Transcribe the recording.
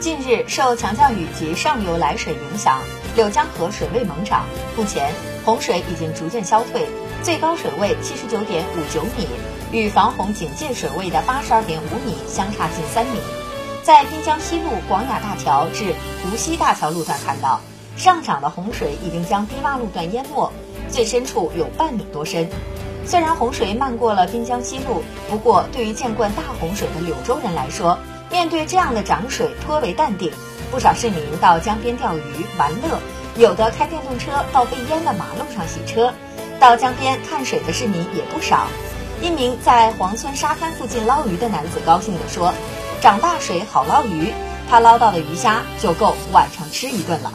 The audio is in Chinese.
近日，受强降雨及上游来水影响，柳江河水位猛涨。目前，洪水已经逐渐消退，最高水位七十九点五九米，与防洪警戒水位的八十二点五米相差近三米。在滨江西路广雅大桥至湖西大桥路段看到，上涨的洪水已经将低洼路段淹没，最深处有半米多深。虽然洪水漫过了滨江西路，不过对于见惯大洪水的柳州人来说，面对这样的涨水颇为淡定，不少市民到江边钓鱼玩乐，有的开电动车到被淹的马路上洗车。到江边看水的市民也不少。一名在黄村沙滩附近捞鱼的男子高兴地说：“涨大水好捞鱼，他捞到的鱼虾就够晚上吃一顿了。”